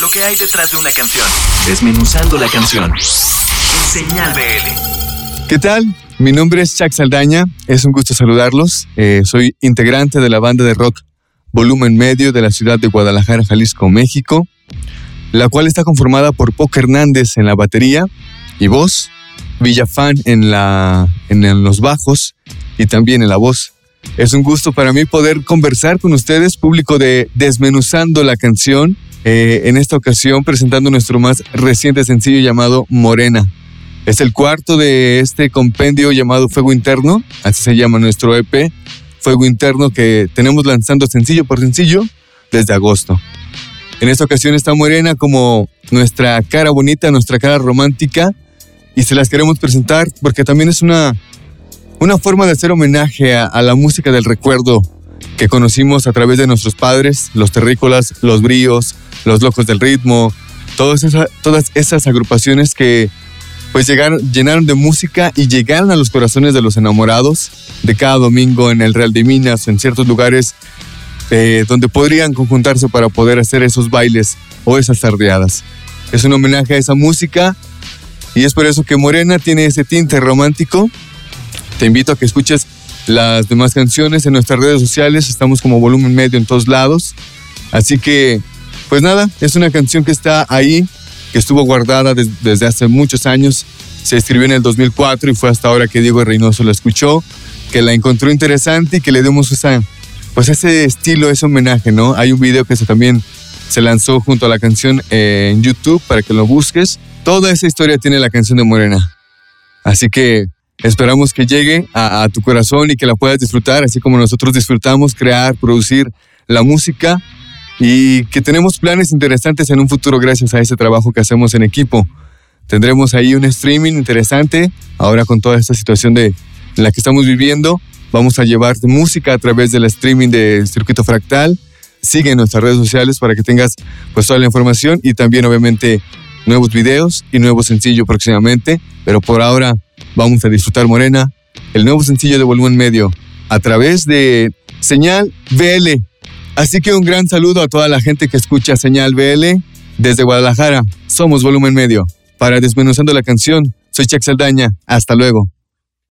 lo que hay detrás de una canción. Desmenuzando la canción. Señal BL. ¿Qué tal? Mi nombre es Chuck Saldaña, es un gusto saludarlos. Eh, soy integrante de la banda de rock Volumen Medio de la ciudad de Guadalajara, Jalisco, México, la cual está conformada por Poca Hernández en la batería y voz, Villafán en, la, en los bajos y también en la voz. Es un gusto para mí poder conversar con ustedes, público de Desmenuzando la canción, eh, en esta ocasión presentando nuestro más reciente sencillo llamado Morena. Es el cuarto de este compendio llamado Fuego Interno, así se llama nuestro EP, Fuego Interno que tenemos lanzando sencillo por sencillo desde agosto. En esta ocasión está Morena como nuestra cara bonita, nuestra cara romántica, y se las queremos presentar porque también es una una forma de hacer homenaje a, la música del recuerdo que conocimos a través de nuestros padres, los terrícolas, los bríos, los locos del ritmo, todas, todas esas agrupaciones que pues llegaron, llenaron de música y llegaron a los corazones de los enamorados de cada domingo en el Real de Minas o en ciertos lugares eh, donde podrían conjuntarse para poder hacer esos bailes o esas tardeadas. Es un homenaje a esa música y es por eso que Morena tiene ese tinte romántico te invito a que escuches las demás canciones en nuestras redes sociales. Estamos como volumen medio en todos lados. Así que, pues nada, es una canción que está ahí, que estuvo guardada desde hace muchos años. Se escribió en el 2004 y fue hasta ahora que Diego Reynoso la escuchó, que la encontró interesante y que le dimos esa, pues ese estilo, ese homenaje, ¿no? Hay un video que se también se lanzó junto a la canción en YouTube para que lo busques. Toda esa historia tiene la canción de Morena. Así que Esperamos que llegue a, tu corazón y que la puedas disfrutar, así como nosotros disfrutamos crear, producir la música y que tenemos planes interesantes en un futuro gracias a ese trabajo que hacemos en equipo. Tendremos ahí un streaming interesante, ahora con toda esta situación de, en la que estamos viviendo. Vamos a llevar música a través del streaming de Circuito Fractal. Sigue en nuestras redes sociales para que tengas pues toda la información y también obviamente nuevos videos y nuevo sencillo próximamente. Pero por ahora vamos a disfrutar Morena, el nuevo sencillo de volumen medio, a través de Señal BL. Así que un gran saludo a toda la gente que escucha Señal BL desde Guadalajara. Somos volumen medio. Para desmenuzando la canción, soy Chuck Saldaña. Hasta luego.